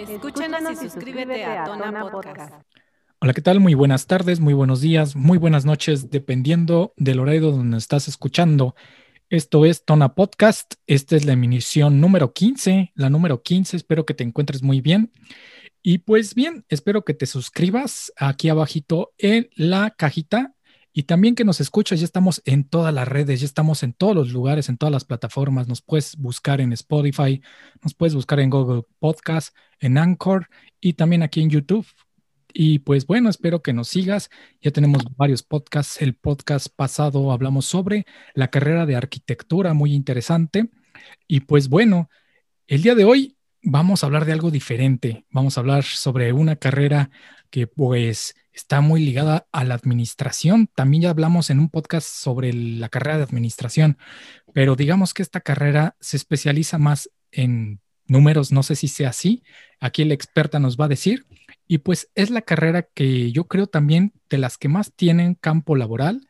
Escúchanos y suscríbete a Tona Podcast. Hola, ¿qué tal? Muy buenas tardes, muy buenos días, muy buenas noches, dependiendo del horario donde estás escuchando. Esto es Tona Podcast. Esta es la emisión número 15, la número 15. Espero que te encuentres muy bien. Y pues bien, espero que te suscribas aquí abajito en la cajita y también que nos escuchas, ya estamos en todas las redes, ya estamos en todos los lugares, en todas las plataformas. Nos puedes buscar en Spotify, nos puedes buscar en Google Podcast, en Anchor y también aquí en YouTube. Y pues bueno, espero que nos sigas. Ya tenemos varios podcasts. El podcast pasado hablamos sobre la carrera de arquitectura, muy interesante. Y pues bueno, el día de hoy vamos a hablar de algo diferente. Vamos a hablar sobre una carrera que pues está muy ligada a la administración. También ya hablamos en un podcast sobre la carrera de administración, pero digamos que esta carrera se especializa más en números, no sé si sea así. Aquí la experta nos va a decir. Y pues es la carrera que yo creo también de las que más tienen campo laboral,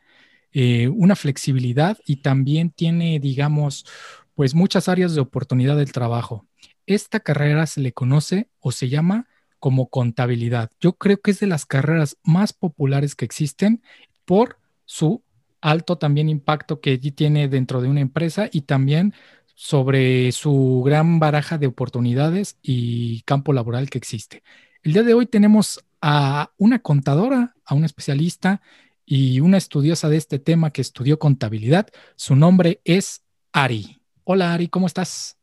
eh, una flexibilidad y también tiene, digamos, pues muchas áreas de oportunidad del trabajo. Esta carrera se le conoce o se llama como contabilidad. Yo creo que es de las carreras más populares que existen por su alto también impacto que tiene dentro de una empresa y también sobre su gran baraja de oportunidades y campo laboral que existe. El día de hoy tenemos a una contadora, a una especialista y una estudiosa de este tema que estudió contabilidad. Su nombre es Ari. Hola Ari, ¿cómo estás?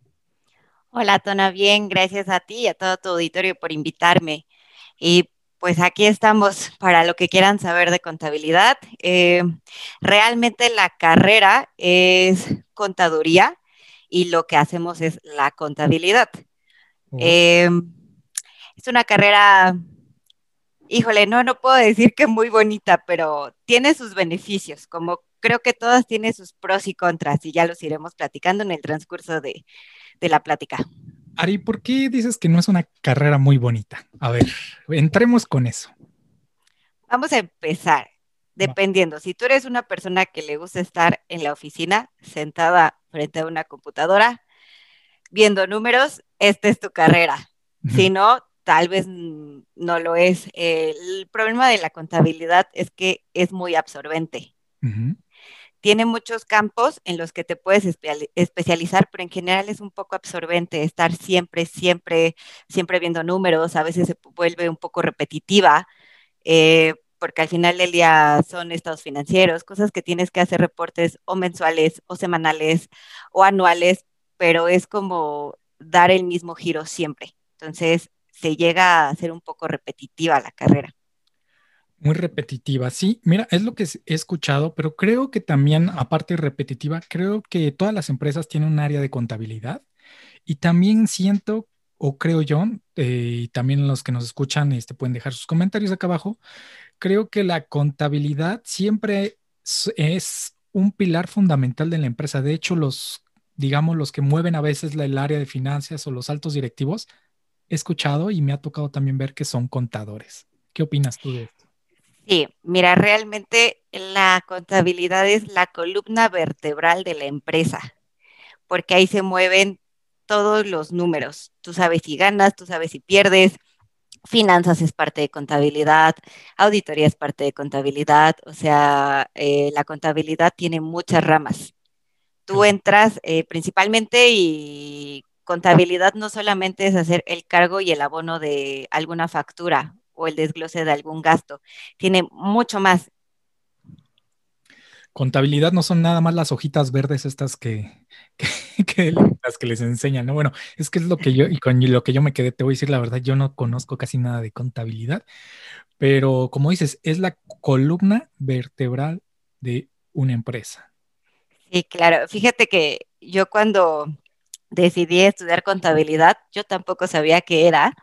Hola, Tona, bien, gracias a ti y a todo tu auditorio por invitarme. Y pues aquí estamos para lo que quieran saber de contabilidad. Eh, realmente la carrera es contaduría y lo que hacemos es la contabilidad. Oh. Eh, es una carrera, híjole, no, no puedo decir que muy bonita, pero tiene sus beneficios, como creo que todas tienen sus pros y contras y ya los iremos platicando en el transcurso de, de la plática. Ari, ¿por qué dices que no es una carrera muy bonita? A ver, entremos con eso. Vamos a empezar. Dependiendo, si tú eres una persona que le gusta estar en la oficina, sentada frente a una computadora, viendo números, esta es tu carrera. Si no, tal vez no lo es. El problema de la contabilidad es que es muy absorbente tiene muchos campos en los que te puedes especializar, pero en general es un poco absorbente estar siempre, siempre, siempre viendo números, a veces se vuelve un poco repetitiva, eh, porque al final del día son estados financieros, cosas que tienes que hacer reportes o mensuales o semanales o anuales, pero es como dar el mismo giro siempre. Entonces se llega a ser un poco repetitiva la carrera. Muy repetitiva, sí, mira, es lo que he escuchado, pero creo que también, aparte repetitiva, creo que todas las empresas tienen un área de contabilidad y también siento, o creo yo, eh, y también los que nos escuchan este, pueden dejar sus comentarios acá abajo, creo que la contabilidad siempre es un pilar fundamental de la empresa. De hecho, los, digamos, los que mueven a veces el área de finanzas o los altos directivos, he escuchado y me ha tocado también ver que son contadores. ¿Qué opinas tú de esto? Sí, mira, realmente la contabilidad es la columna vertebral de la empresa, porque ahí se mueven todos los números. Tú sabes si ganas, tú sabes si pierdes, finanzas es parte de contabilidad, auditoría es parte de contabilidad, o sea, eh, la contabilidad tiene muchas ramas. Tú entras eh, principalmente y contabilidad no solamente es hacer el cargo y el abono de alguna factura o el desglose de algún gasto. Tiene mucho más. Contabilidad no son nada más las hojitas verdes estas que, las que les enseñan, ¿no? Bueno, es que es lo que yo, y con lo que yo me quedé, te voy a decir la verdad, yo no conozco casi nada de contabilidad, pero como dices, es la columna vertebral de una empresa. Sí, claro. Fíjate que yo cuando decidí estudiar contabilidad, yo tampoco sabía qué era.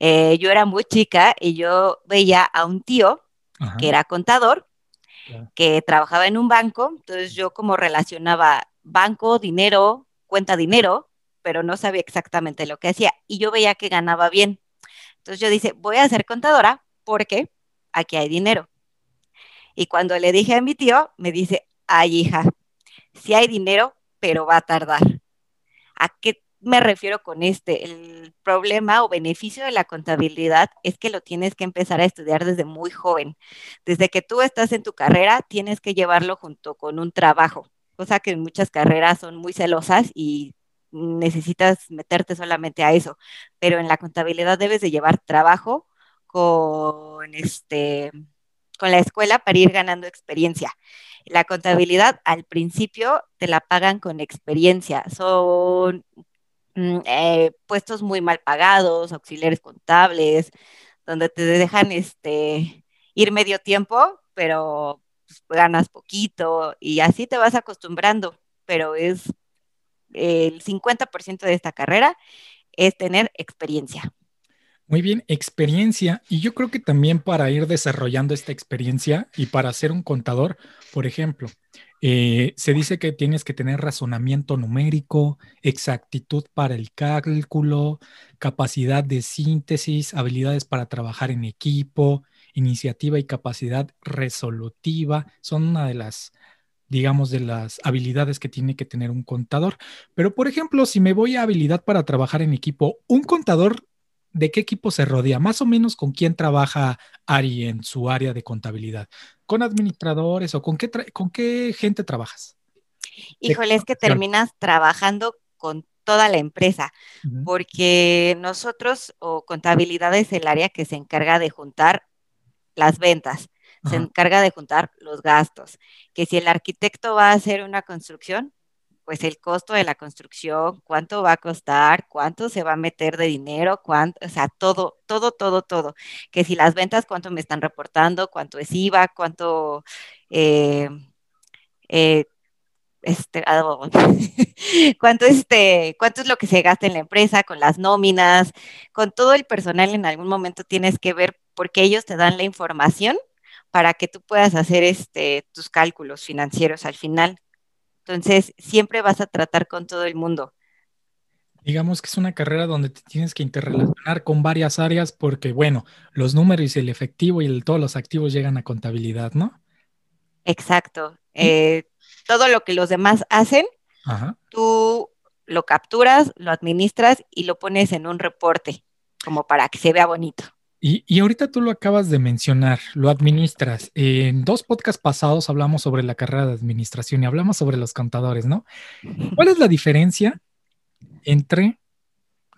Eh, yo era muy chica y yo veía a un tío que era contador, que trabajaba en un banco, entonces yo como relacionaba banco, dinero, cuenta dinero, pero no sabía exactamente lo que hacía y yo veía que ganaba bien. Entonces yo dije, voy a ser contadora porque aquí hay dinero. Y cuando le dije a mi tío, me dice, ay hija, sí hay dinero, pero va a tardar. ¿A qué me refiero con este? El problema o beneficio de la contabilidad es que lo tienes que empezar a estudiar desde muy joven. Desde que tú estás en tu carrera, tienes que llevarlo junto con un trabajo, cosa que muchas carreras son muy celosas y necesitas meterte solamente a eso. Pero en la contabilidad debes de llevar trabajo con este con la escuela para ir ganando experiencia. La contabilidad al principio te la pagan con experiencia. Son eh, puestos muy mal pagados, auxiliares contables, donde te dejan este, ir medio tiempo, pero pues, ganas poquito y así te vas acostumbrando. Pero es el 50% de esta carrera es tener experiencia. Muy bien, experiencia. Y yo creo que también para ir desarrollando esta experiencia y para ser un contador, por ejemplo, eh, se dice que tienes que tener razonamiento numérico, exactitud para el cálculo, capacidad de síntesis, habilidades para trabajar en equipo, iniciativa y capacidad resolutiva. Son una de las digamos, de las habilidades que tiene que tener un contador. Pero, por ejemplo, si me voy a habilidad para trabajar en equipo, un contador ¿de qué equipo se rodea? Más o menos con quién trabaja Ari en su área de contabilidad. ¿Con administradores o con qué, con qué gente trabajas? Híjole, es que terminas trabajando con toda la empresa, porque nosotros o contabilidad es el área que se encarga de juntar las ventas, se encarga de juntar los gastos, que si el arquitecto va a hacer una construcción, pues el costo de la construcción, cuánto va a costar, cuánto se va a meter de dinero, cuánto, o sea, todo, todo, todo, todo. Que si las ventas, cuánto me están reportando, cuánto es IVA, cuánto, eh, eh, este, ah, cuánto, este, cuánto es lo que se gasta en la empresa, con las nóminas, con todo el personal en algún momento tienes que ver porque ellos te dan la información para que tú puedas hacer este, tus cálculos financieros al final. Entonces, siempre vas a tratar con todo el mundo. Digamos que es una carrera donde te tienes que interrelacionar con varias áreas porque, bueno, los números y el efectivo y todos los activos llegan a contabilidad, ¿no? Exacto. Eh, todo lo que los demás hacen, tú lo capturas, lo administras y lo pones en un reporte, como para que se vea bonito. Y, ahorita tú lo acabas de mencionar, lo administras. En dos podcasts pasados hablamos sobre la carrera de administración y hablamos sobre los contadores, ¿no? ¿Cuál es la diferencia entre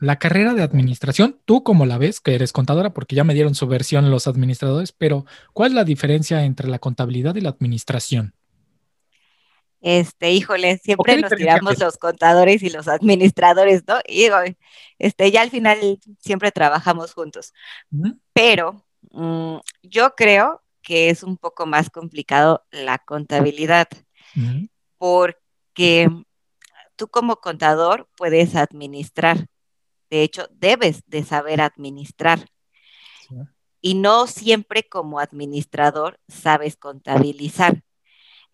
la carrera de administración, tú como la ves, que eres contadora, porque ya me dieron su versión los administradores, pero ¿cuál es la diferencia entre la contabilidad y la administración? Este, híjole, siempre nos tiramos los contadores y los administradores, ¿no? Y este, ya al final siempre trabajamos juntos. Pero mm, yo creo que es un poco más complicado la contabilidad, porque tú como contador puedes administrar. De hecho, debes de saber administrar. Y no siempre como administrador sabes contabilizar.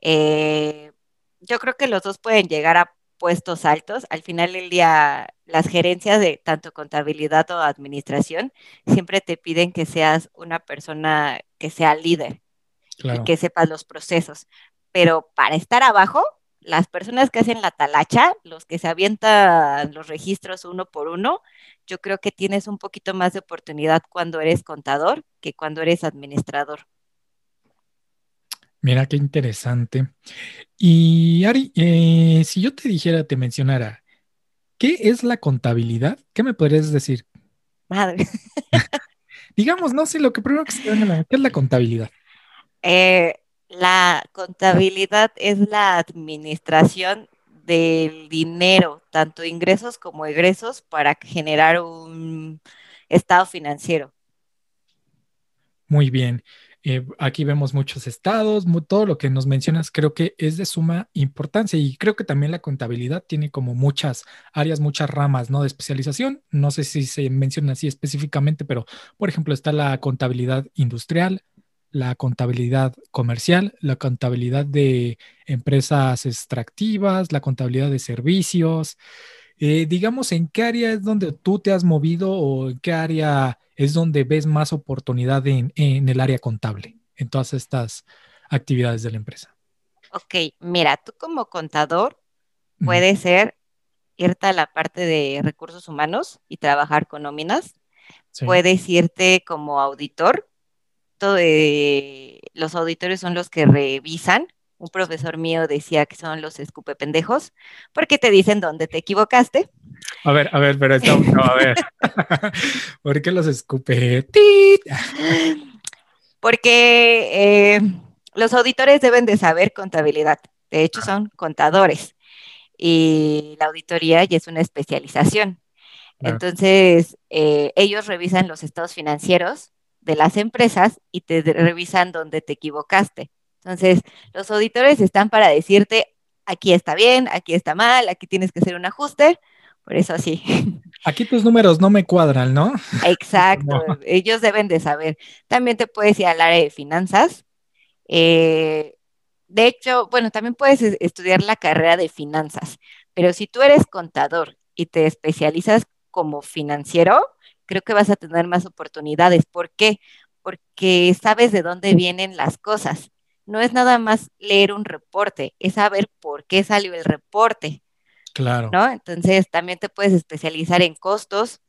Eh, yo creo que los dos pueden llegar a puestos altos. Al final del día, las gerencias de tanto contabilidad o administración siempre te piden que seas una persona que sea líder y que sepas los procesos. Pero para estar abajo, las personas que hacen la talacha, los que se avientan los registros uno por uno, yo creo que tienes un poquito más de oportunidad cuando eres contador que cuando eres administrador. Mira qué interesante. Y Ari, eh, si yo te dijera, te mencionara, ¿qué es la contabilidad? ¿Qué me podrías decir? Madre. Digamos, no sé, lo que primero que se me la ¿qué es la contabilidad? Eh, la contabilidad es la administración del dinero, tanto ingresos como egresos, para generar un estado financiero. Muy bien. Eh, aquí vemos muchos estados, todo lo que nos mencionas creo que es de suma importancia y creo que también la contabilidad tiene como muchas áreas, muchas ramas, ¿no? De especialización. No sé si se menciona así específicamente, pero por ejemplo está la contabilidad industrial, la contabilidad comercial, la contabilidad de empresas extractivas, la contabilidad de servicios. Eh, digamos, ¿en qué área es donde tú te has movido o en qué área es donde ves más oportunidad en, el área contable, en todas estas actividades de la empresa? Ok, mira, tú como contador puedes ser irte a la parte de recursos humanos y trabajar con nóminas. Puedes irte como auditor. Todo, eh, los auditores son los que revisan. Un profesor mío decía que son los escupe pendejos, porque te dicen dónde te equivocaste. A ver, a ver, pero esto, a ver. ¿Por qué los escupe? Porque eh, los auditores deben de saber contabilidad. De hecho, son contadores y la auditoría ya es una especialización. Entonces, eh, ellos revisan los estados financieros de las empresas y te revisan dónde te equivocaste. Entonces, los auditores están para decirte, aquí está bien, aquí está mal, aquí tienes que hacer un ajuste. Por eso sí. Aquí tus números no me cuadran, ¿no? Exacto, ellos deben de saber. También te puedes ir al área de finanzas. Eh, de hecho, bueno, también puedes estudiar la carrera de finanzas, pero si tú eres contador y te especializas como financiero, creo que vas a tener más oportunidades. ¿Por qué? Porque sabes de dónde vienen las cosas. No es nada más leer un reporte, es saber por qué salió el reporte. Claro. ¿No? Entonces, también te puedes especializar en costos,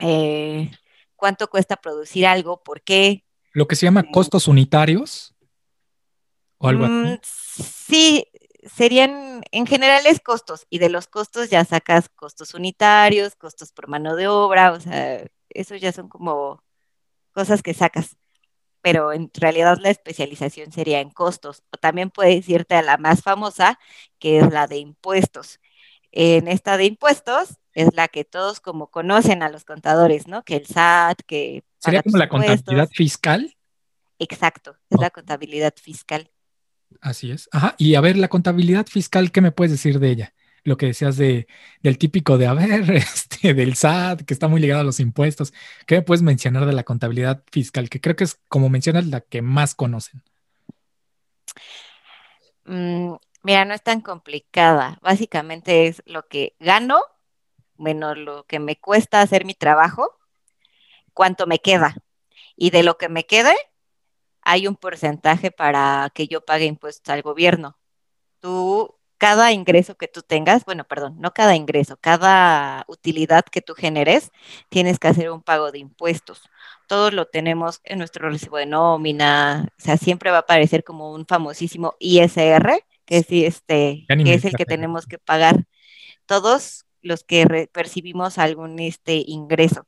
eh, cuánto cuesta producir algo, por qué. Lo que se llama eh, costos unitarios algo mm, Sí, serían en generales costos y de los costos ya sacas costos unitarios, costos por mano de obra, o sea, eso ya son como cosas que sacas, pero en realidad la especialización sería en costos. O también puedes irte a la más famosa, que es la de impuestos. En esta de impuestos es la que todos como conocen a los contadores, ¿no? Que el SAT, que... ¿Sería como la contabilidad fiscal? Exacto, es la contabilidad fiscal. Así es. Ajá. Y a ver, la contabilidad fiscal, ¿qué me puedes decir de ella? Lo que decías de, del típico de, a ver, este, del SAT, que está muy ligado a los impuestos. ¿Qué me puedes mencionar de la contabilidad fiscal? Que creo que es, como mencionas, la que más conocen. Mm, mira, no es tan complicada. Básicamente es lo que gano menos lo que me cuesta hacer mi trabajo, cuánto me queda. Y de lo que me quede, hay un porcentaje para que yo pague impuestos al gobierno. Tú, cada ingreso que tú tengas, bueno, perdón, no cada ingreso, cada utilidad que tú generes, tienes que hacer un pago de impuestos. Todos lo tenemos en nuestro recibo de nómina, o sea, siempre va a aparecer como un famosísimo ISR, que es, este, que es el que tenemos que pagar todos los que percibimos algún este ingreso.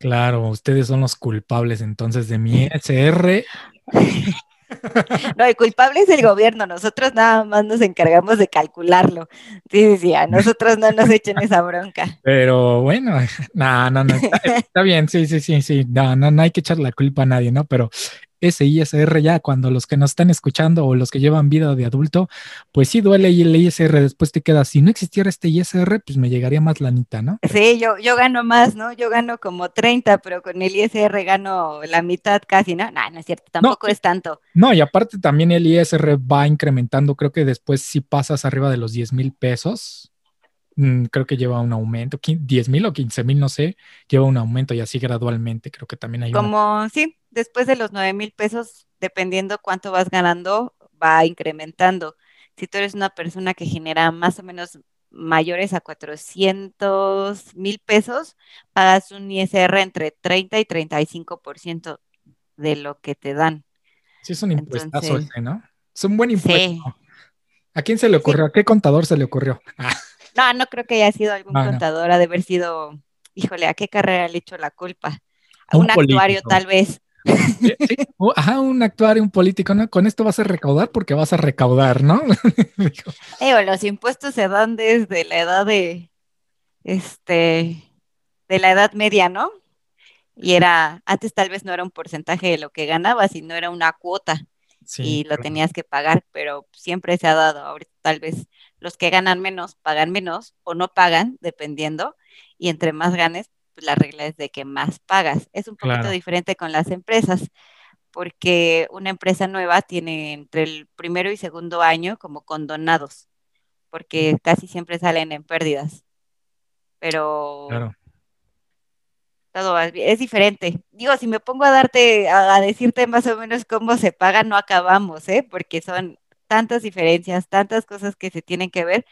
Claro, ustedes son los culpables entonces de mi SR. No, el culpable es el gobierno, nosotros nada más nos encargamos de calcularlo. Sí, sí, a nosotros no nos echen esa bronca. Pero bueno, no, no, no, está, bien, sí, sí, sí, sí, no, no, no hay que echar la culpa a nadie, ¿no? Pero ISR ya cuando los que nos están escuchando o los que llevan vida de adulto, pues sí duele y el ISR después te queda, si no existiera este ISR, pues me llegaría más lanita, ¿no? Sí, yo, yo gano más, ¿no? Yo gano como 30, pero con el ISR gano la mitad casi, ¿no? No, no es cierto, tampoco es tanto. No, y aparte también el ISR va incrementando, creo que después si pasas arriba de los 10 mil pesos, mm, creo que lleva un aumento, 10 mil o 15 mil, no sé, lleva un aumento y así gradualmente, creo que también hay. Como, sí, después de los 9 mil pesos, dependiendo cuánto vas ganando, va incrementando. Si tú eres una persona que genera más o menos mayores a 400 mil pesos, pagas un ISR entre 30 y 35% de lo que te dan. Sí, es un impuestazo ¿no? Es un buen impuesto. ¿A quién se le ocurrió? ¿A qué contador se le ocurrió? No, no creo que haya sido algún contador, ha de haber sido, híjole, ¿a qué carrera le hecho la culpa? A un, actuario tal vez. Ajá, un actuario, un político, ¿no? Con esto vas a recaudar porque vas a recaudar, ¿no? los impuestos se dan desde la edad de, este, de la edad media, ¿no? Y era, antes tal vez no era un porcentaje de lo que ganabas, sino era una cuota y lo tenías que pagar, pero siempre se ha dado. Ahorita tal vez los que ganan menos pagan menos o no pagan, dependiendo, y entre más ganes, pues, la regla es de que más pagas. Es un poquito diferente con las empresas, porque una empresa nueva tiene entre el primero y segundo año como condonados, porque casi siempre salen en pérdidas. Pero todo es diferente. Digo, si me pongo a darte, a, decirte más o menos cómo se paga, no acabamos, ¿eh? Porque son tantas diferencias, tantas cosas que se tienen que ver,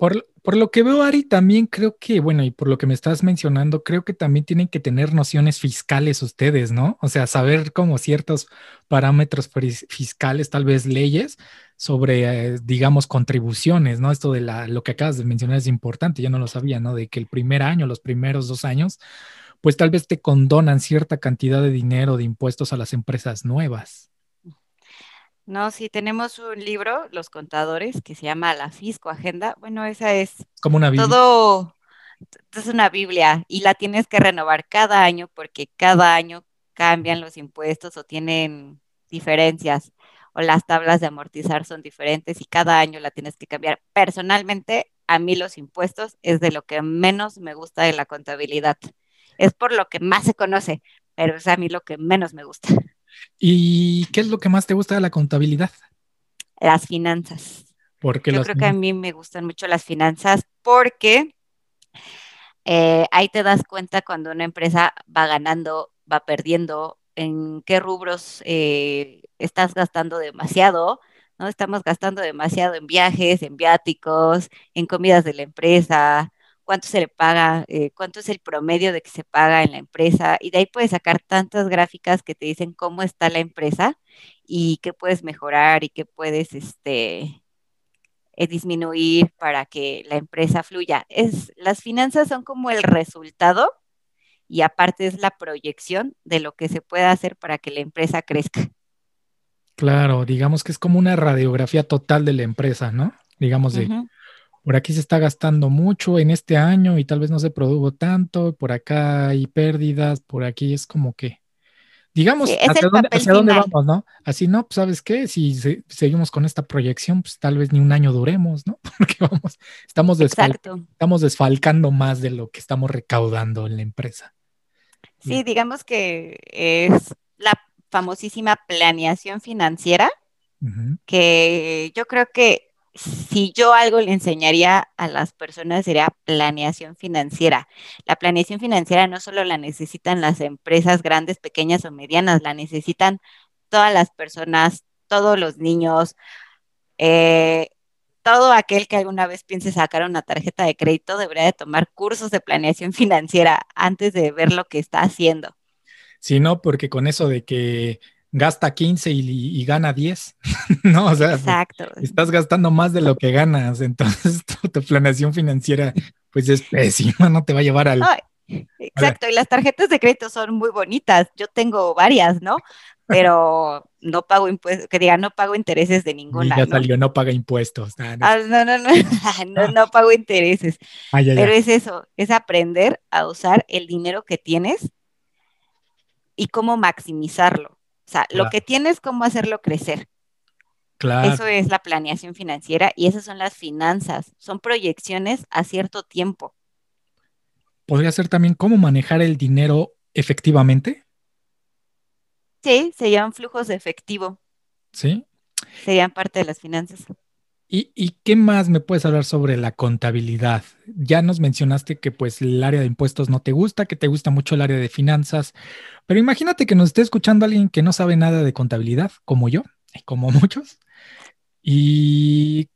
Por, lo que veo, Ari, también creo que, bueno, y por lo que me estás mencionando, creo que también tienen que tener nociones fiscales ustedes, ¿no? O sea, saber como ciertos parámetros fiscales, tal vez leyes sobre, eh, digamos, contribuciones, ¿no? Esto de la, lo que acabas de mencionar es importante, yo no lo sabía, ¿no? De que el primer año, los primeros dos años, pues tal vez te condonan cierta cantidad de dinero de impuestos a las empresas nuevas. No, sí, tenemos un libro, Los Contadores, que se llama La Fisco Agenda. Bueno, esa es como una Biblia. Todo es una Biblia y la tienes que renovar cada año porque cada año cambian los impuestos o tienen diferencias o las tablas de amortizar son diferentes y cada año la tienes que cambiar. Personalmente, a mí los impuestos es de lo que menos me gusta de la contabilidad. Es por lo que más se conoce, pero es a mí lo que menos me gusta. ¿Y qué es lo que más te gusta de la contabilidad? Las finanzas. Porque Yo creo que a mí me gustan mucho las finanzas porque eh, ahí te das cuenta cuando una empresa va ganando, va perdiendo, en qué rubros eh, estás gastando demasiado, ¿no? Estamos gastando demasiado en viajes, en viáticos, en comidas de la empresa, cuánto se le paga, eh, cuánto es el promedio de que se paga en la empresa, y de ahí puedes sacar tantas gráficas que te dicen cómo está la empresa y qué puedes mejorar y qué puedes este, eh, disminuir para que la empresa fluya. Es, las finanzas son como el resultado y aparte es la proyección de lo que se puede hacer para que la empresa crezca. Claro, digamos que es como una radiografía total de la empresa, ¿no? Digamos de, por aquí se está gastando mucho en este año y tal vez no se produjo tanto, por acá hay pérdidas, por aquí es como que, digamos, hacia, dónde, vamos, ¿no? Así, no, pues sabes qué, si seguimos con esta proyección, pues tal vez ni un año duremos, ¿no? Porque vamos, estamos, estamos desfalcando más de lo que estamos recaudando en la empresa. Sí, digamos que es la famosísima planeación financiera, que yo creo que si yo algo le enseñaría a las personas sería planeación financiera. La planeación financiera no solo la necesitan las empresas grandes, pequeñas o medianas, la necesitan todas las personas, todos los niños, eh, todo aquel que alguna vez piense sacar una tarjeta de crédito debería de tomar cursos de planeación financiera antes de ver lo que está haciendo. Sí, no, porque con eso de que gasta 15 y, gana 10, ¿no? O sea, estás gastando más de lo que ganas, entonces tu, planeación financiera pues es pésima, no te va a llevar al... exacto, y las tarjetas de crédito son muy bonitas, yo tengo varias, ¿no? Pero no pago impuestos, que diga, no pago intereses de ninguna. ya salió, no, paga impuestos. Ah, no, no, no, no, pago intereses. Ah, Pero es eso, es aprender a usar el dinero que tienes y cómo maximizarlo. O sea, lo que tienes, cómo hacerlo crecer. Claro. Eso es la planeación financiera y esas son las finanzas. Son proyecciones a cierto tiempo. ¿Podría ser también cómo manejar el dinero efectivamente? Sí, se llaman flujos de efectivo. Sí. Serían parte de las finanzas. ¿Y, qué más me puedes hablar sobre la contabilidad? Ya nos mencionaste que pues el área de impuestos no te gusta, que te gusta mucho el área de finanzas, pero imagínate que nos esté escuchando alguien que no sabe nada de contabilidad, como yo, como muchos. Y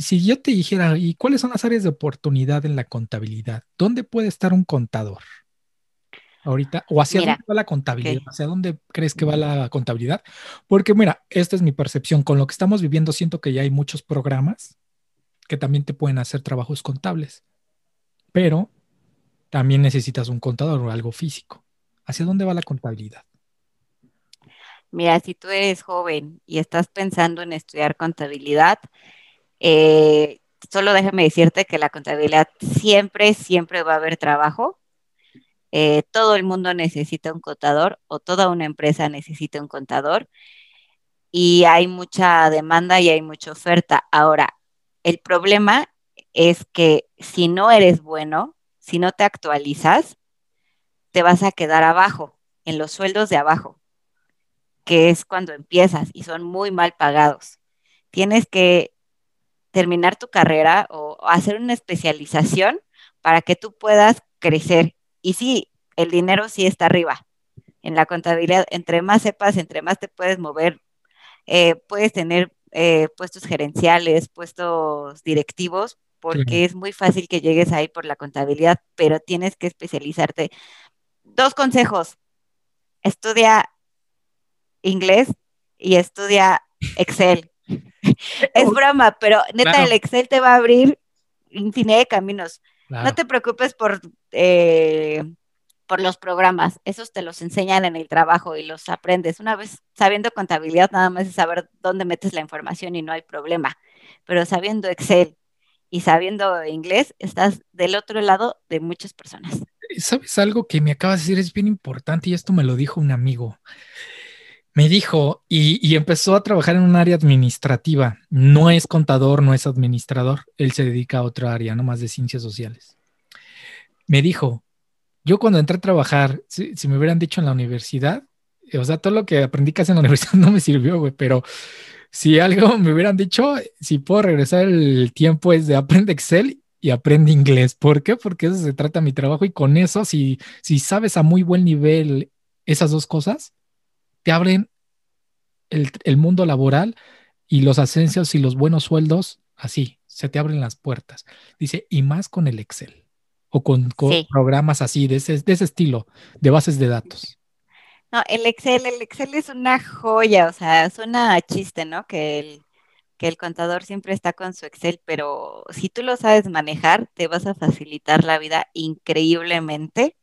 si yo te dijera, ¿y cuáles son las áreas de oportunidad en la contabilidad? ¿Dónde puede estar un contador? Ahorita? ¿O hacia dónde va la contabilidad? ¿Hacia dónde crees que va la contabilidad? Porque mira, esta es mi percepción. Con lo que estamos viviendo, siento que ya hay muchos programas que también te pueden hacer trabajos contables, pero también necesitas un contador o algo físico. ¿Hacia dónde va la contabilidad? Mira, si tú eres joven y estás pensando en estudiar contabilidad, eh, solo déjame decirte que la contabilidad siempre, siempre va a haber trabajo eh, todo el mundo necesita un contador o toda una empresa necesita un contador y hay mucha demanda y hay mucha oferta. Ahora, el problema es que si no eres bueno, si no te actualizas, te vas a quedar abajo, en los sueldos de abajo, que es cuando empiezas y son muy mal pagados. Tienes que terminar tu carrera o hacer una especialización para que tú puedas crecer y sí, el dinero sí está arriba. En la contabilidad, entre más sepas, entre más te puedes mover, eh, puedes tener eh, puestos gerenciales, puestos directivos, porque es muy fácil que llegues ahí por la contabilidad, pero tienes que especializarte. Dos consejos. Estudia inglés y estudia Excel. es broma, pero neta, el Excel te va a abrir infinidad de caminos. No te preocupes por, eh, por los programas, esos te los enseñan en el trabajo y los aprendes. Una vez sabiendo contabilidad, nada más es saber dónde metes la información y no hay problema. Pero sabiendo Excel y sabiendo inglés, estás del otro lado de muchas personas. ¿Sabes algo que me acabas de decir? Es bien importante y esto me lo dijo un amigo. Me dijo, y, empezó a trabajar en un área administrativa. No es contador, no es administrador. Él se dedica a otra área, no más de ciencias sociales. Me dijo, yo cuando entré a trabajar, si, me hubieran dicho en la universidad, o sea, todo lo que aprendí casi en la universidad no me sirvió, güey, pero si algo me hubieran dicho, si puedo regresar el tiempo es de aprende Excel y aprende inglés. ¿Por qué? Porque eso se trata mi trabajo y con eso, si, si sabes a muy buen nivel esas dos cosas, te abren el, mundo laboral y los ascensos y los buenos sueldos, así, se te abren las puertas. Dice, y más con el Excel o con, programas así, de ese, de ese estilo, de bases de datos. No, el Excel, el Excel es una joya, o sea, suena chiste, ¿no? Que el, que el contador siempre está con su Excel, pero si tú lo sabes manejar, te vas a facilitar la vida increíblemente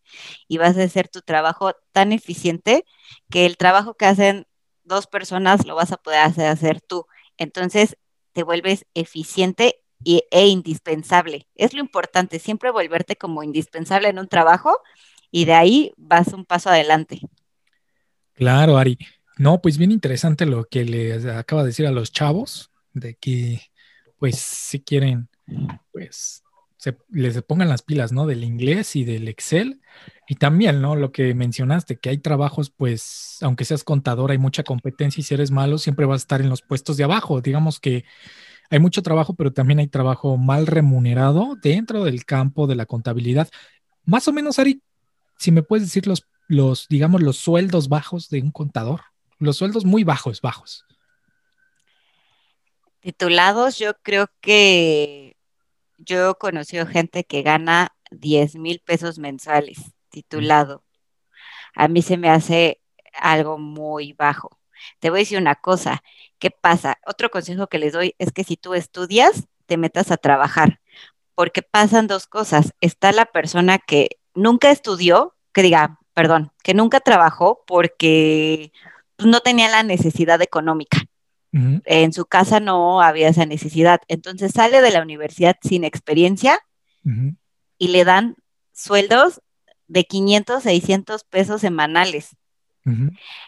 y vas a hacer tu trabajo tan eficiente que el trabajo que hacen dos personas lo vas a poder hacer, tú. Entonces te vuelves eficiente y, e indispensable. Es lo importante, siempre volverte como indispensable en un trabajo y de ahí vas un paso adelante. Claro, Ari. No, pues bien interesante lo que le acaba de decir a los chavos, de que pues si quieren, pues se, les pongan las pilas, ¿no? Del inglés y del Excel. Y también, ¿no? Lo que mencionaste, que hay trabajos, pues, aunque seas contador, hay mucha competencia y si eres malo, siempre vas a estar en los puestos de abajo. Digamos que hay mucho trabajo, pero también hay trabajo mal remunerado dentro del campo de la contabilidad. Más o menos, Ari, si me puedes decir los, los digamos, los sueldos bajos de un contador. Los sueldos muy bajos, bajos. Titulados, yo creo que yo he conocido gente que gana 10 mil pesos mensuales, titulado. A mí se me hace algo muy bajo. Te voy a decir una cosa, ¿qué pasa? Otro consejo que les doy es que si tú estudias, te metas a trabajar, porque pasan dos cosas. Está la persona que nunca estudió, que diga, perdón, que nunca trabajó porque pues, no tenía la necesidad económica. En su casa no había esa necesidad. Entonces sale de la universidad sin experiencia y le dan sueldos de 500, 600 pesos semanales.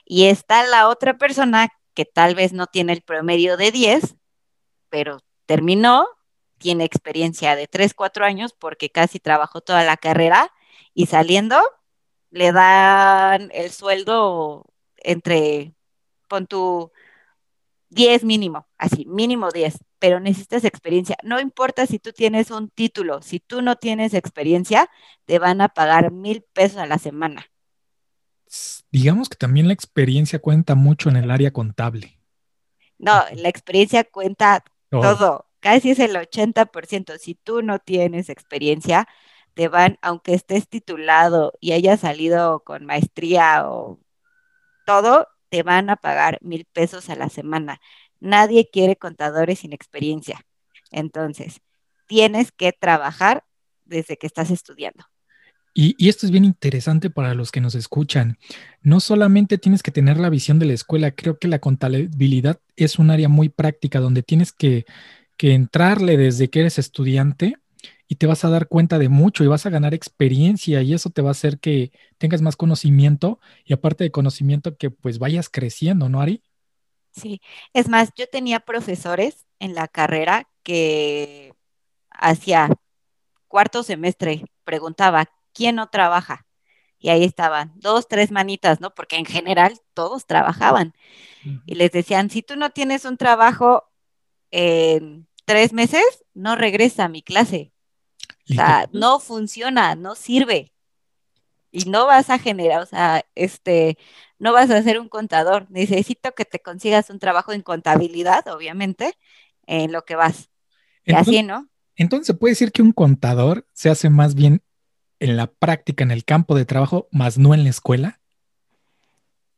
Y está la otra persona que tal vez no tiene el promedio de 10, pero terminó, tiene experiencia de 3, 4 años porque casi trabajó toda la carrera y saliendo le dan el sueldo entre, pon tu 10 mínimo, así, mínimo 10, pero necesitas experiencia. No importa si tú tienes un título, si tú no tienes experiencia, te van a pagar mil pesos a la semana. Digamos que también la experiencia cuenta mucho en el área contable. No, la experiencia cuenta todo, casi es el 80%. Si tú no tienes experiencia, te van, aunque estés titulado y hayas salido con maestría o todo, te van a pagar mil pesos a la semana. Nadie quiere contadores sin experiencia. Entonces, tienes que trabajar desde que estás estudiando. Y, esto es bien interesante para los que nos escuchan. No solamente tienes que tener la visión de la escuela, creo que la contabilidad es un área muy práctica donde tienes que, que entrarle desde que eres estudiante y te vas a dar cuenta de mucho y vas a ganar experiencia y eso te va a hacer que tengas más conocimiento y aparte de conocimiento que pues vayas creciendo, ¿no, Ari? Sí, es más, yo tenía profesores en la carrera que hacia cuarto semestre preguntaba, ¿quién no trabaja? Y ahí estaban, dos, tres manitas, ¿no? Porque en general todos trabajaban. Y les decían, si tú no tienes un trabajo en tres meses, no regresa a mi clase. O sea, no funciona, no sirve. Y no vas a generar, o sea, este, no vas a ser un contador. Necesito que te consigas un trabajo en contabilidad, obviamente, en lo que vas. y así, ¿no? Entonces, ¿se puede decir que un contador se hace más bien en la práctica, en el campo de trabajo, más no en la escuela?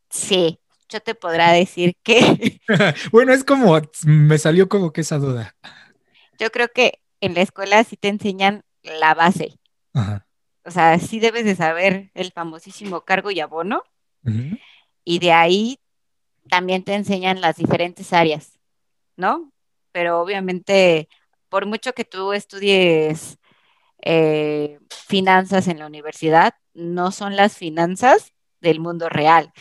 Sí, yo te podrá decir que... bueno, es como, me salió como que esa duda. Yo creo que en la escuela sí te enseñan la base. O sea, sí debes de saber el famosísimo cargo y abono. Y de ahí también te enseñan las diferentes áreas, ¿no? Pero obviamente, por mucho que tú estudies eh, finanzas en la universidad, no son las finanzas del mundo real.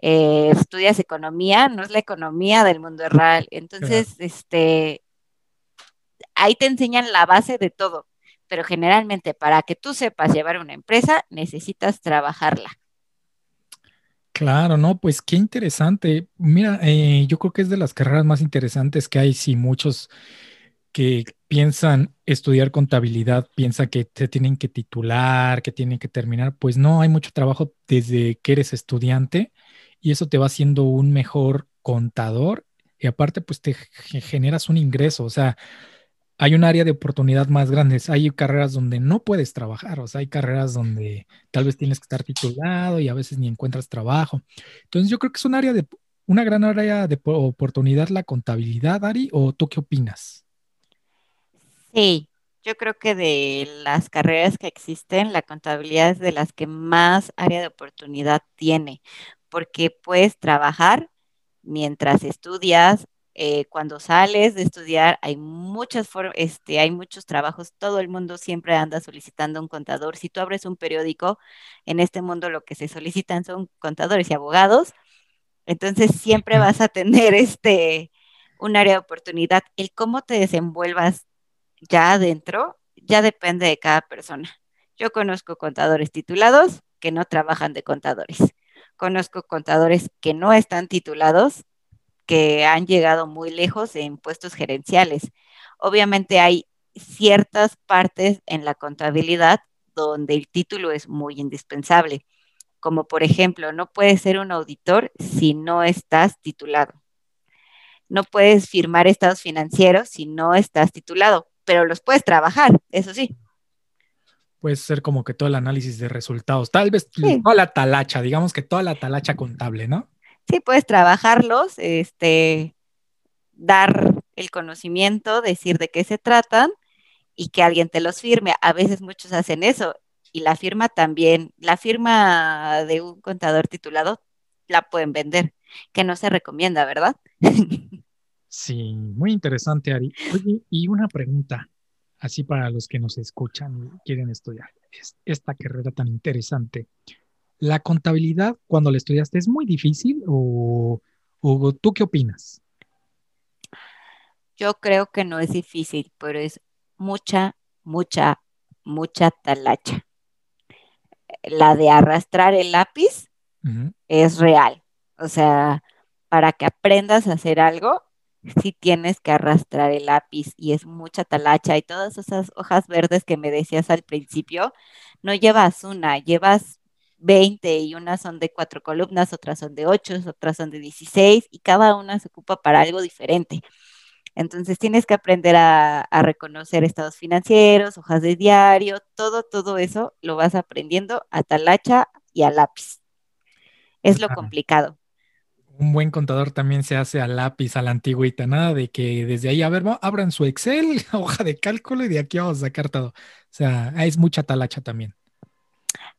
Eh, estudias economía, no es la economía del mundo real. Entonces, este, ahí te enseñan la base de todo, pero generalmente para que tú sepas llevar una empresa, necesitas trabajarla. Claro, no, pues qué interesante. Mira, eh, yo creo que es de las carreras más interesantes que hay, si muchos que piensan estudiar contabilidad, piensan que se tienen que titular, que tienen que terminar, pues no, hay mucho trabajo desde que eres estudiante y eso te va haciendo un mejor contador y aparte pues te generas un ingreso, o sea, hay un área de oportunidad más grande. Hay carreras donde no puedes trabajar, o sea, hay carreras donde tal vez tienes que estar titulado y a veces ni encuentras trabajo. Entonces yo creo que es un área de, una gran área de oportunidad la contabilidad, Ari, ¿o tú qué opinas? Sí, yo creo que de las carreras que existen, la contabilidad es de las que más área de oportunidad tiene, porque puedes trabajar mientras estudias, eh, cuando sales de estudiar hay muchas este, hay muchos trabajos, todo el mundo siempre anda solicitando un contador. Si tú abres un periódico, en este mundo lo que se solicitan son contadores y abogados, entonces siempre vas a tener este un área de oportunidad. El cómo te desenvuelvas ya adentro ya depende de cada persona. Yo conozco contadores titulados que no trabajan de contadores. Conozco contadores que no están titulados que han llegado muy lejos en puestos gerenciales. Obviamente hay ciertas partes en la contabilidad donde el título es muy indispensable, como por ejemplo, no puedes ser un auditor si no estás titulado. No puedes firmar estados financieros si no estás titulado, pero los puedes trabajar, eso sí. Puede ser como que todo el análisis de resultados, tal vez toda la talacha, digamos que toda la talacha contable, ¿no? Sí puedes trabajarlos, este, dar el conocimiento, decir de qué se tratan y que alguien te los firme. A veces muchos hacen eso y la firma también, la firma de un contador titulado la pueden vender, que no se recomienda, ¿verdad? Sí, muy interesante, Ari. Oye, y una pregunta, así para los que nos escuchan y quieren estudiar esta carrera tan interesante. ¿La contabilidad cuando la estudiaste es muy difícil o, tú qué opinas? Yo creo que no es difícil, pero es mucha, mucha, mucha talacha. La de arrastrar el lápiz es real. O sea, para que aprendas a hacer algo, sí tienes que arrastrar el lápiz y es mucha talacha y todas esas hojas verdes que me decías al principio, no llevas una, llevas 20 y unas son de cuatro columnas, otras son de ocho, otras son de 16 y cada una se ocupa para algo diferente. Entonces tienes que aprender a, reconocer estados financieros, hojas de diario, todo, todo eso lo vas aprendiendo a talacha y a lápiz. Es lo complicado. Un buen contador también se hace a lápiz, a la antigüita, nada de que desde ahí, a ver, abran su Excel, hoja de cálculo y de aquí vamos a sacar todo. O sea, es mucha talacha también.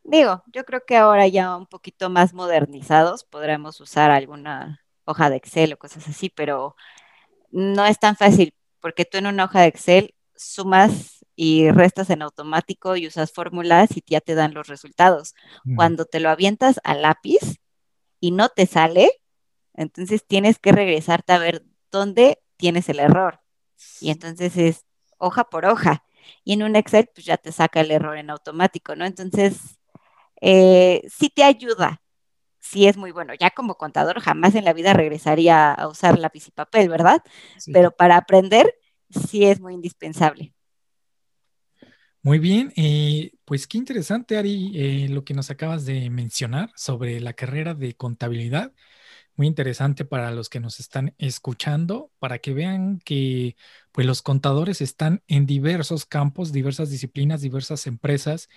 Digo, yo creo que ahora ya un poquito más modernizados podremos usar alguna hoja de Excel o cosas así, pero no es tan fácil porque tú en una hoja de Excel sumas y restas en automático y usas fórmulas y ya te dan los resultados. Cuando te lo avientas a lápiz y no te sale, entonces tienes que regresarte a ver dónde tienes el error. Y entonces es hoja por hoja. Y en un Excel, pues ya te saca el error en automático, ¿no? Entonces, eh, sí te ayuda, sí es muy bueno. Ya como contador jamás en la vida regresaría a usar lápiz y papel, ¿verdad? Pero para aprender sí es muy indispensable. Muy bien, eh, pues qué interesante, Ari, eh, lo que nos acabas de mencionar sobre la carrera de contabilidad. muy interesante para los que nos están escuchando, para que vean que pues los contadores están en diversos campos, diversas disciplinas, diversas empresas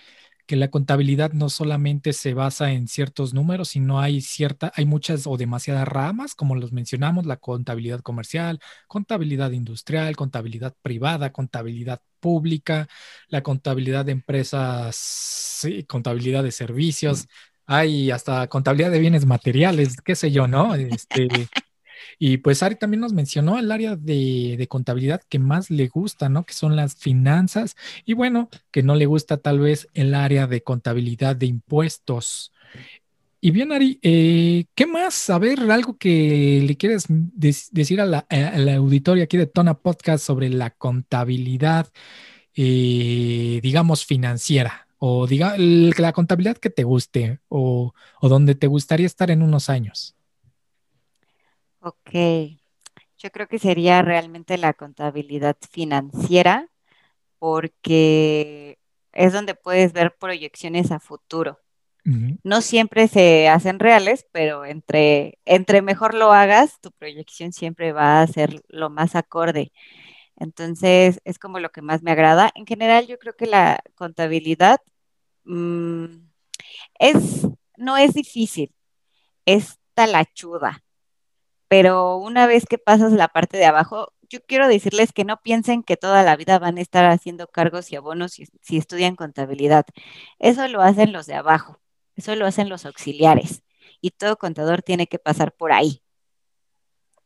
que la contabilidad no solamente se basa en ciertos números, sino hay cierta, hay muchas o demasiadas ramas, como los mencionamos, la contabilidad comercial, contabilidad industrial, contabilidad privada, contabilidad pública, la contabilidad de empresas, contabilidad de servicios, hay hasta contabilidad de bienes materiales, qué sé yo, ¿no? Este, y pues Ari también nos mencionó el área de, contabilidad que más le gusta, ¿no? Que son las finanzas y bueno, que no le gusta tal vez el área de contabilidad de impuestos. Y bien, Ari, eh, ¿qué más? A ver, algo que le quieres decir a la, auditorio aquí de Tona Podcast sobre la contabilidad, eh, digamos, financiera, o diga la contabilidad que te guste, o, o donde te gustaría estar en unos años. Ok, yo creo que sería realmente la contabilidad financiera porque es donde puedes ver proyecciones a futuro. No siempre se hacen reales, pero entre, entre mejor lo hagas, tu proyección siempre va a ser lo más acorde. Entonces, es como lo que más me agrada. En general, yo creo que la contabilidad mm, es, no es difícil, es talachuda pero una vez que pasas la parte de abajo, yo quiero decirles que no piensen que toda la vida van a estar haciendo cargos y abonos si, estudian contabilidad. Eso lo hacen los de abajo, eso lo hacen los auxiliares y todo contador tiene que pasar por ahí.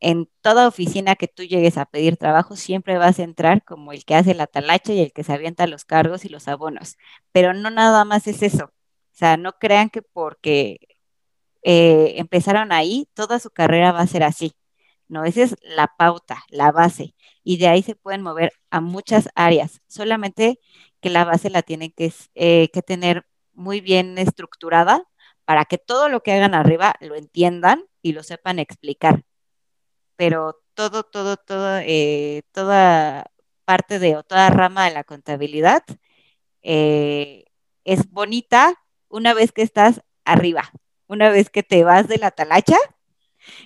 En toda oficina que tú llegues a pedir trabajo, siempre vas a entrar como el que hace la talacha y el que se avienta los cargos y los abonos. Pero no nada más es eso. O sea, no crean que porque eh, empezaron ahí, toda su carrera va a ser así, ¿no? Esa es la pauta, la base, y de ahí se pueden mover a muchas áreas, solamente que la base la tienen que, eh, que tener muy bien estructurada para que todo lo que hagan arriba lo entiendan y lo sepan explicar. Pero todo, todo, todo, eh, toda parte de o toda rama de la contabilidad es bonita una vez que estás arriba, una vez que te vas de la talacha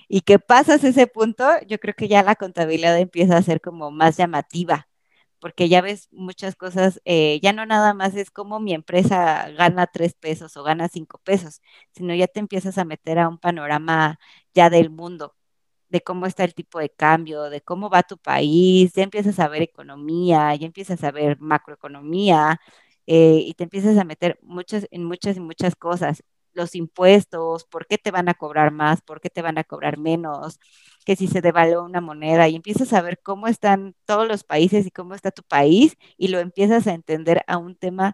y que pasas ese punto, yo creo que ya la contabilidad empieza a ser como más llamativa, porque ya ves muchas cosas, eh, ya no nada más es como mi empresa gana tres pesos o gana cinco pesos, sino ya te empiezas a meter a un panorama ya del mundo, de cómo está el tipo de cambio, de cómo va tu país, ya empiezas a ver economía, ya empiezas a ver macroeconomía, eh, y te empiezas a meter muchas, en muchas y muchas cosas los impuestos, por qué te van a cobrar más, por qué te van a cobrar menos, que si se devalúa una moneda y empiezas a ver cómo están todos los países y cómo está tu país y lo empiezas a entender a un tema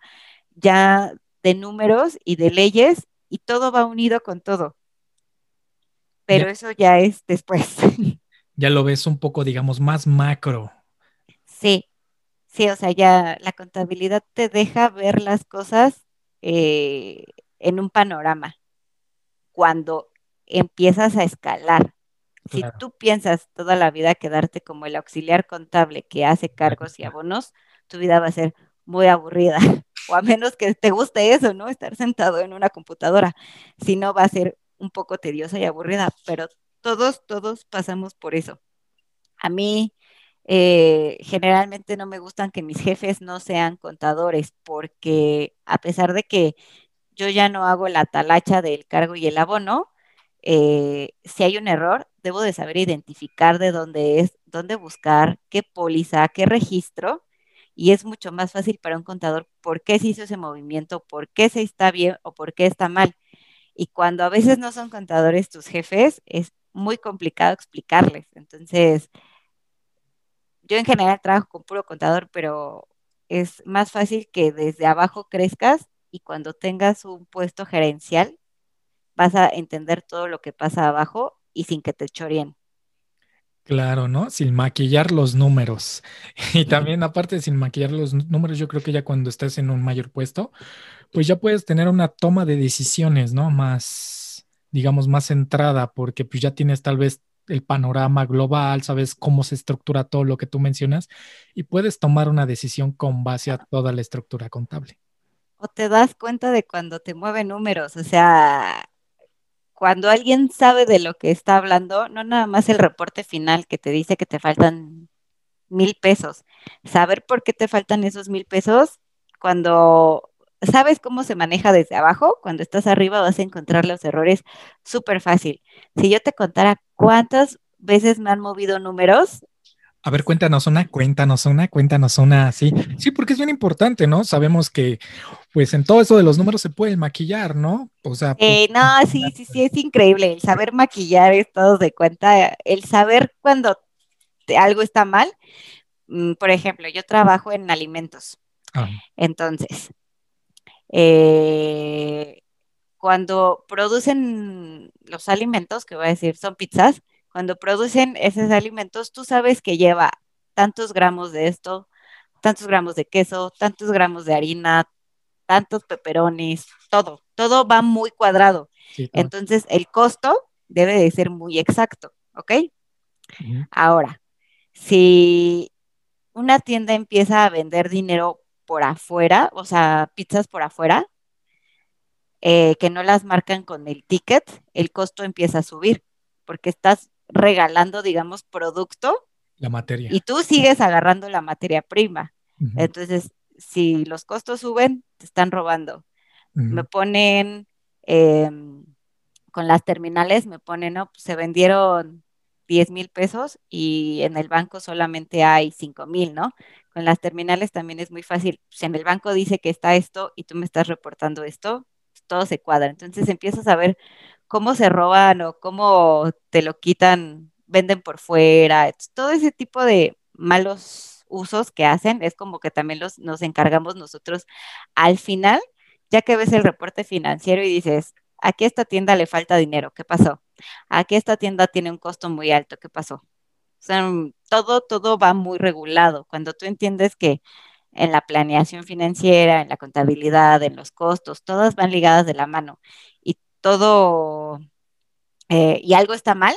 ya de números y de leyes y todo va unido con todo. Pero eso ya es después. Ya lo ves un poco, digamos, más macro. Sí, sí, o sea, ya la contabilidad te deja ver las cosas eh, en un panorama cuando empiezas a escalar. Si tú piensas toda la vida quedarte como el auxiliar contable que hace cargos y abonos, tu vida va a ser muy aburrida. O a menos que te guste eso, ¿no? Estar sentado en una computadora. Si no, va a ser un poco tediosa y aburrida, pero todos, todos pasamos por eso. A mí eh, generalmente no me gustan que mis jefes no sean contadores porque a pesar de que yo ya no hago la talacha del cargo y el abono. Eh, si hay un error, debo de saber identificar de dónde es, dónde buscar, qué póliza, qué registro, y es mucho más fácil para un contador por qué se hizo ese movimiento, por qué se está bien o por qué está mal. Y cuando a veces no son contadores tus jefes, es muy complicado explicarles. Entonces, yo en general trabajo con puro contador, pero es más fácil que desde abajo crezcas y cuando tengas un puesto gerencial vas a entender todo lo que pasa abajo y sin que te chorien. Claro, ¿no? Sin maquillar los números. Y también aparte de sin maquillar los números, yo creo que ya cuando estás en un mayor puesto, pues ya puedes tener una toma de decisiones, ¿no? Más, digamos, más centrada, porque pues ya tienes tal vez el panorama global, sabes cómo se estructura todo lo que tú mencionas y puedes tomar una decisión con base a toda la estructura contable te das cuenta de cuando te mueven números, o sea, cuando alguien sabe de lo que está hablando, no nada más el reporte final que te dice que te faltan mil pesos, saber por qué te faltan esos mil pesos, cuando sabes cómo se maneja desde abajo, cuando estás arriba vas a encontrar los errores súper fácil. Si yo te contara cuántas veces me han movido números, a ver, cuéntanos una, cuéntanos una, cuéntanos una, sí. Sí, porque es bien importante, ¿no? Sabemos que, pues, en todo eso de los números se puede maquillar, ¿no? O sea. Pues, eh, no, sí, sí, sí, es increíble. El saber maquillar todos de cuenta, el saber cuando algo está mal. Mm, por ejemplo, yo trabajo en alimentos. Ah. Entonces, eh, cuando producen los alimentos, que voy a decir, son pizzas, cuando producen esos alimentos, tú sabes que lleva tantos gramos de esto, tantos gramos de queso, tantos gramos de harina, tantos peperones, todo, todo va muy cuadrado. Entonces, el costo debe de ser muy exacto, ¿ok? Ahora, si una tienda empieza a vender dinero por afuera, o sea, pizzas por afuera, eh, que no las marcan con el ticket, el costo empieza a subir, porque estás regalando, digamos, producto. La materia. Y tú sigues agarrando la materia prima. Entonces, si los costos suben, te están robando. Me ponen, em, con las terminales, me ponen, no, pues, se vendieron 10 mil pesos y en el banco solamente hay 5 mil, ¿no? Con las terminales también es muy fácil. Si en el banco dice que está esto y tú me estás reportando esto, pues, todo se cuadra. Entonces empiezas a ver cómo se roban o cómo te lo quitan, venden por fuera, todo ese tipo de malos usos que hacen, es como que también los, nos encargamos nosotros al final, ya que ves el reporte financiero y dices, aquí a esta tienda le falta dinero, ¿qué pasó? Aquí esta tienda tiene un costo muy alto, ¿qué pasó? O sea, todo, todo va muy regulado. Cuando tú entiendes que en la planeación financiera, en la contabilidad, en los costos, todas van ligadas de la mano todo eh, y algo está mal,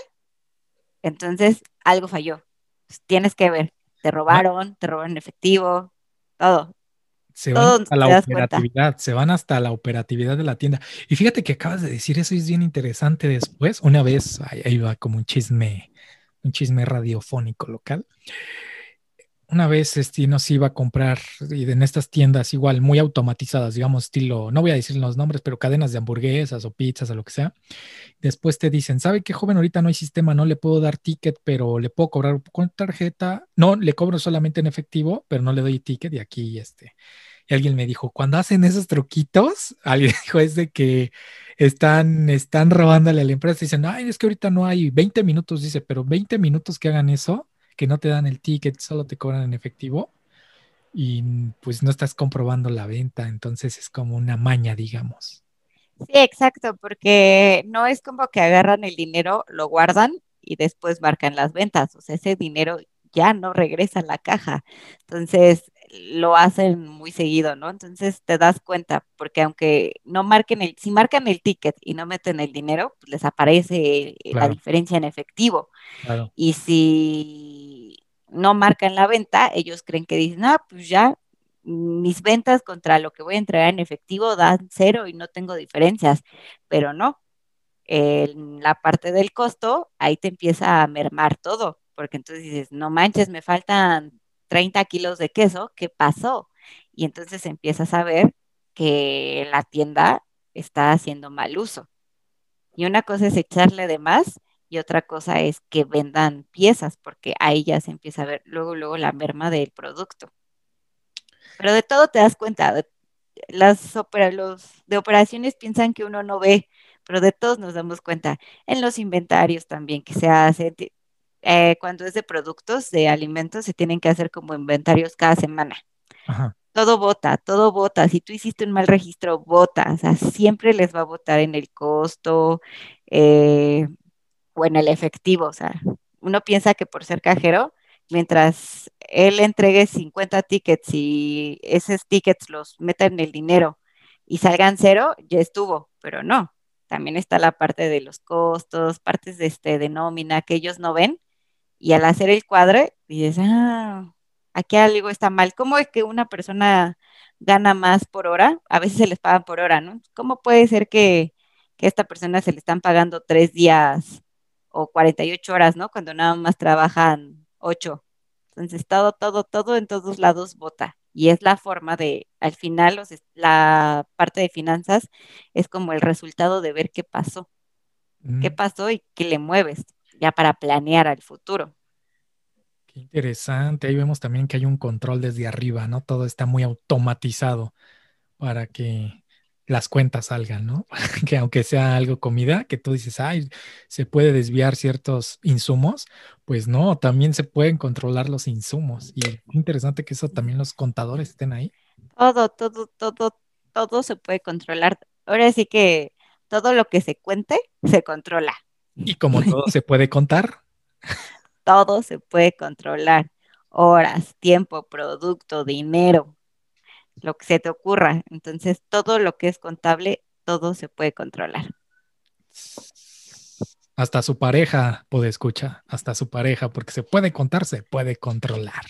entonces algo falló. Pues, tienes que ver, te robaron, te robaron efectivo, todo. Se van a la operatividad, se van hasta la operatividad de la tienda. Y fíjate que acabas de decir eso, es bien interesante después. Una vez, ahí va como un chisme, un chisme radiofónico local una vez este, nos iba a comprar en estas tiendas igual muy automatizadas, digamos, estilo, no voy a decir los nombres, pero cadenas de hamburguesas o pizzas o lo que sea. Después te dicen, ¿sabe qué joven? Ahorita no hay sistema, no le puedo dar ticket, pero le puedo cobrar con tarjeta. No, le cobro solamente en efectivo, pero no le doy ticket. Y aquí, este, y alguien me dijo, cuando hacen esos truquitos, alguien dijo, es de que están, están robándole a la empresa. Dicen, ay, es que ahorita no hay 20 minutos, dice, pero 20 minutos que hagan eso que no te dan el ticket, solo te cobran en efectivo y pues no estás comprobando la venta, entonces es como una maña, digamos. Sí, exacto, porque no es como que agarran el dinero, lo guardan y después marcan las ventas, o sea, ese dinero ya no regresa a la caja. Entonces, lo hacen muy seguido, ¿no? Entonces te das cuenta, porque aunque no marquen el, si marcan el ticket y no meten el dinero, pues les aparece la diferencia en efectivo. Y si no marcan la venta, ellos creen que dicen, ah, pues ya mis ventas contra lo que voy a entregar en efectivo dan cero y no tengo diferencias, pero no. En la parte del costo, ahí te empieza a mermar todo, porque entonces dices, no manches, me faltan 30 kilos de queso, ¿qué pasó? Y entonces empiezas a ver que la tienda está haciendo mal uso. Y una cosa es echarle de más y otra cosa es que vendan piezas, porque ahí ya se empieza a ver luego, luego la merma del producto. Pero de todo te das cuenta. las los de operaciones piensan que uno no ve, pero de todos nos damos cuenta. En los inventarios también que se hace, eh, cuando es de productos, de alimentos, se tienen que hacer como inventarios cada semana. Todo vota, todo vota. Si tú hiciste un mal registro, vota. O sea, siempre les va a votar en el costo eh, o en el efectivo. O sea, uno piensa que por ser cajero, mientras él entregue 50 tickets y esos tickets los meta en el dinero y salgan cero, ya estuvo, pero no. También está la parte de los costos, partes de, este, de nómina que ellos no ven y al hacer el cuadro dices, ah, aquí algo está mal. ¿Cómo es que una persona gana más por hora? A veces se les paga por hora, ¿no? ¿Cómo puede ser que, que a esta persona se le están pagando tres días o 48 horas, ¿no? Cuando nada más trabajan ocho. Entonces, todo, todo, todo en todos lados vota. Y es la forma de, al final, la parte de finanzas es como el resultado de ver qué pasó. ¿Qué pasó y qué le mueves? Ya para planear al futuro. Qué interesante. Ahí vemos también que hay un control desde arriba, ¿no? Todo está muy automatizado para que las cuentas salgan, ¿no? que aunque sea algo comida, que tú dices, ay, se puede desviar ciertos insumos, pues no, también se pueden controlar los insumos. Y es interesante que eso también los contadores estén ahí. Todo, todo, todo, todo se puede controlar. Ahora sí que todo lo que se cuente se controla. Y como todo se puede contar. todo se puede controlar. Horas, tiempo, producto, dinero, lo que se te ocurra. Entonces, todo lo que es contable, todo se puede controlar. Hasta su pareja puede escuchar, hasta su pareja, porque se puede contar, se puede controlar.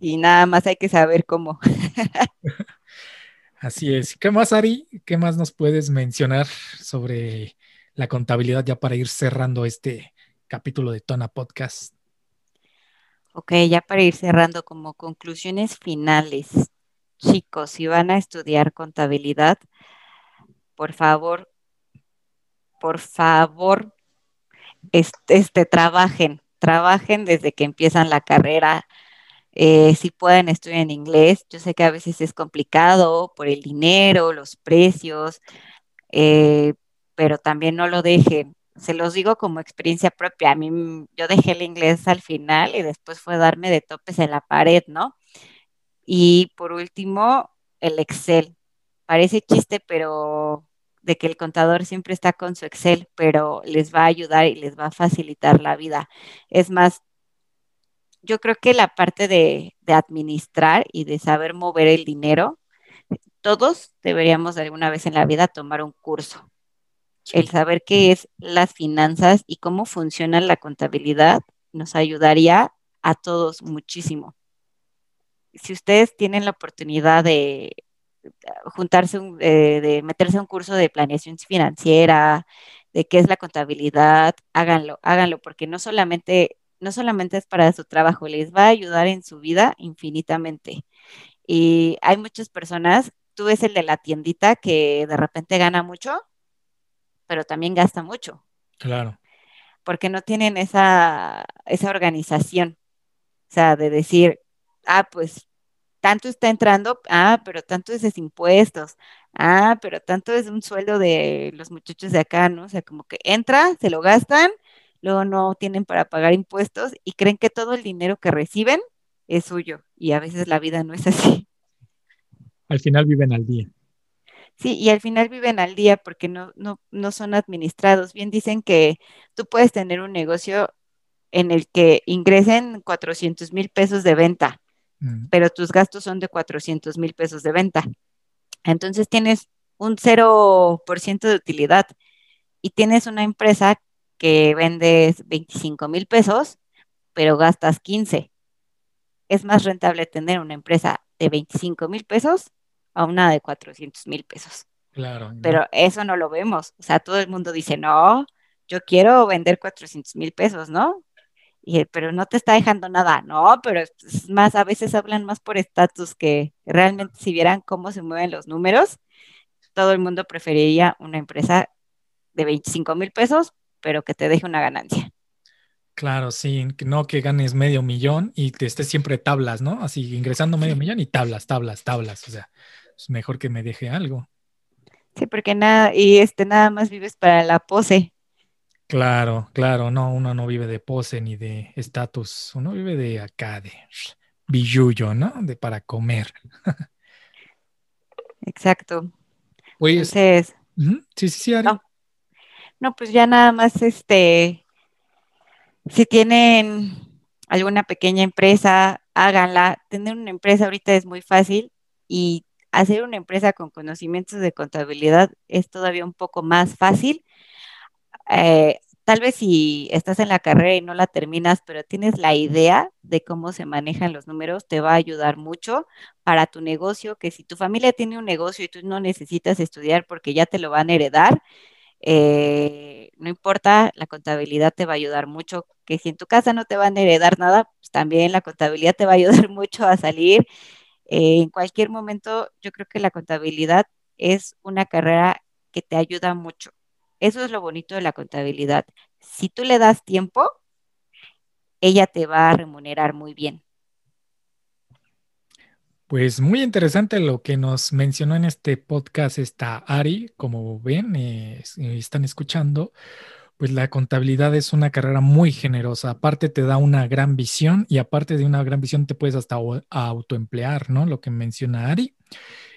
Y nada más hay que saber cómo. Así es. ¿Qué más, Ari? ¿Qué más nos puedes mencionar sobre la contabilidad ya para ir cerrando este capítulo de Tona Podcast? Ok, ya para ir cerrando como conclusiones finales chicos, si van a estudiar contabilidad, por favor, por favor, este, trabajen, trabajen desde que empiezan la carrera. Eh, si pueden, estudien inglés. Yo sé que a veces es complicado por el dinero, los precios, eh, pero también no lo dejen. Se los digo como experiencia propia. A mí, yo dejé el inglés al final y después fue darme de topes en la pared, ¿no? Y por último, el Excel. Parece chiste, pero de que el contador siempre está con su Excel, pero les va a ayudar y les va a facilitar la vida. Es más, yo creo que la parte de, administrar y de saber mover el dinero, todos deberíamos alguna vez en la vida tomar un curso. El saber qué es las finanzas y cómo funciona la contabilidad nos ayudaría a todos muchísimo si ustedes tienen la oportunidad de juntarse, eh, de meterse a un curso de planeación financiera, de qué es la contabilidad, háganlo, háganlo, porque no solamente, no solamente es para su trabajo, les va a ayudar en su vida infinitamente. Y hay muchas personas, tú ves el de la tiendita que de repente gana mucho, pero también gasta mucho. Claro. Porque no tienen esa, esa organización. O sea, de decir, ah, pues tanto está entrando, ah, pero tanto es de impuestos, ah, pero tanto es un sueldo de los muchachos de acá, ¿no? O sea, como que entra, se lo gastan, luego no tienen para pagar impuestos y creen que todo el dinero que reciben es suyo y a veces la vida no es así. Al final viven al día. Sí, y al final viven al día porque no, no, no son administrados. Bien dicen que tú puedes tener un negocio en el que ingresen 400 mil pesos de venta, mm. pero tus gastos son de 400 mil pesos de venta. Entonces tienes un 0% de utilidad y tienes una empresa que vendes 25 mil pesos, pero gastas 15. Es más rentable tener una empresa de 25 mil pesos a una de 400 mil pesos. Claro. Pero eso no lo vemos. O sea, todo el mundo dice, no, yo quiero vender 400 mil pesos, ¿no? Pero no te está dejando nada, no, pero es más, a veces hablan más por estatus que realmente si vieran cómo se mueven los números, todo el mundo preferiría una empresa de 25 mil pesos, pero que te deje una ganancia. Claro, sí, no que ganes medio millón y te estés siempre tablas, ¿no? Así ingresando medio millón y tablas, tablas, tablas, o sea, es mejor que me deje algo. Sí, porque nada, y este nada más vives para la pose. Claro, claro, no, uno no vive de pose ni de estatus, uno vive de acá, de billuyo, ¿no? De para comer. Exacto. Pues, Entonces, sí, sí, sí, No. no, pues ya nada más, este, si tienen alguna pequeña empresa, háganla. Tener una empresa ahorita es muy fácil y hacer una empresa con conocimientos de contabilidad es todavía un poco más fácil eh, tal vez si estás en la carrera y no la terminas, pero tienes la idea de cómo se manejan los números, te va a ayudar mucho para tu negocio, que si tu familia tiene un negocio y tú no necesitas estudiar porque ya te lo van a heredar, Eh, no importa, la contabilidad te va a ayudar mucho, que si en tu casa no te van a heredar nada, pues también la contabilidad te va a ayudar mucho a salir. Eh, en cualquier momento, yo creo que la contabilidad es una carrera que te ayuda mucho. Eso es lo bonito de la contabilidad. Si tú le das tiempo, ella te va a remunerar muy bien. Pues muy interesante lo que nos mencionó en este podcast esta Ari, como ven, eh, están escuchando, pues la contabilidad es una carrera muy generosa, aparte te da una gran visión y aparte de una gran visión te puedes hasta autoemplear, ¿no? Lo que menciona Ari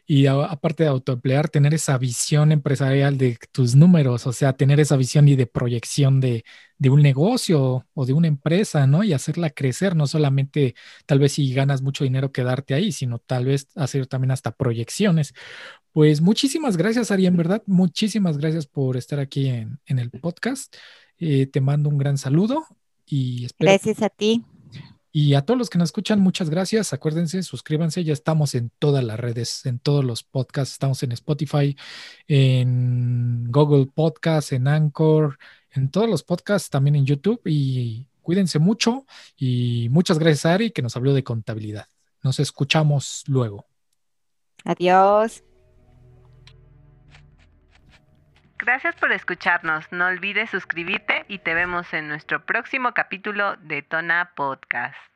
y aparte de autoemplear, tener esa visión empresarial de tus números, o sea, tener esa visión y de proyección de, un negocio o de una empresa, ¿no? Y hacerla crecer, no solamente tal vez si ganas mucho dinero quedarte ahí, sino tal vez hacer también hasta proyecciones. Pues muchísimas gracias, Ari, en verdad, muchísimas gracias por estar aquí en, el podcast. Eh, te mando un gran saludo y espero. Gracias a ti. Y a todos los que nos escuchan, muchas gracias. Acuérdense, suscríbanse. Ya estamos en todas las redes, en todos los podcasts. Estamos en Spotify, en Google Podcasts, en Anchor, en todos los podcasts, también en YouTube. Y cuídense mucho. Y muchas gracias, Ari, que nos habló de contabilidad. Nos escuchamos luego. Adiós. Gracias por escucharnos. No olvides suscribirte y te vemos en nuestro próximo capítulo de Tona Podcast.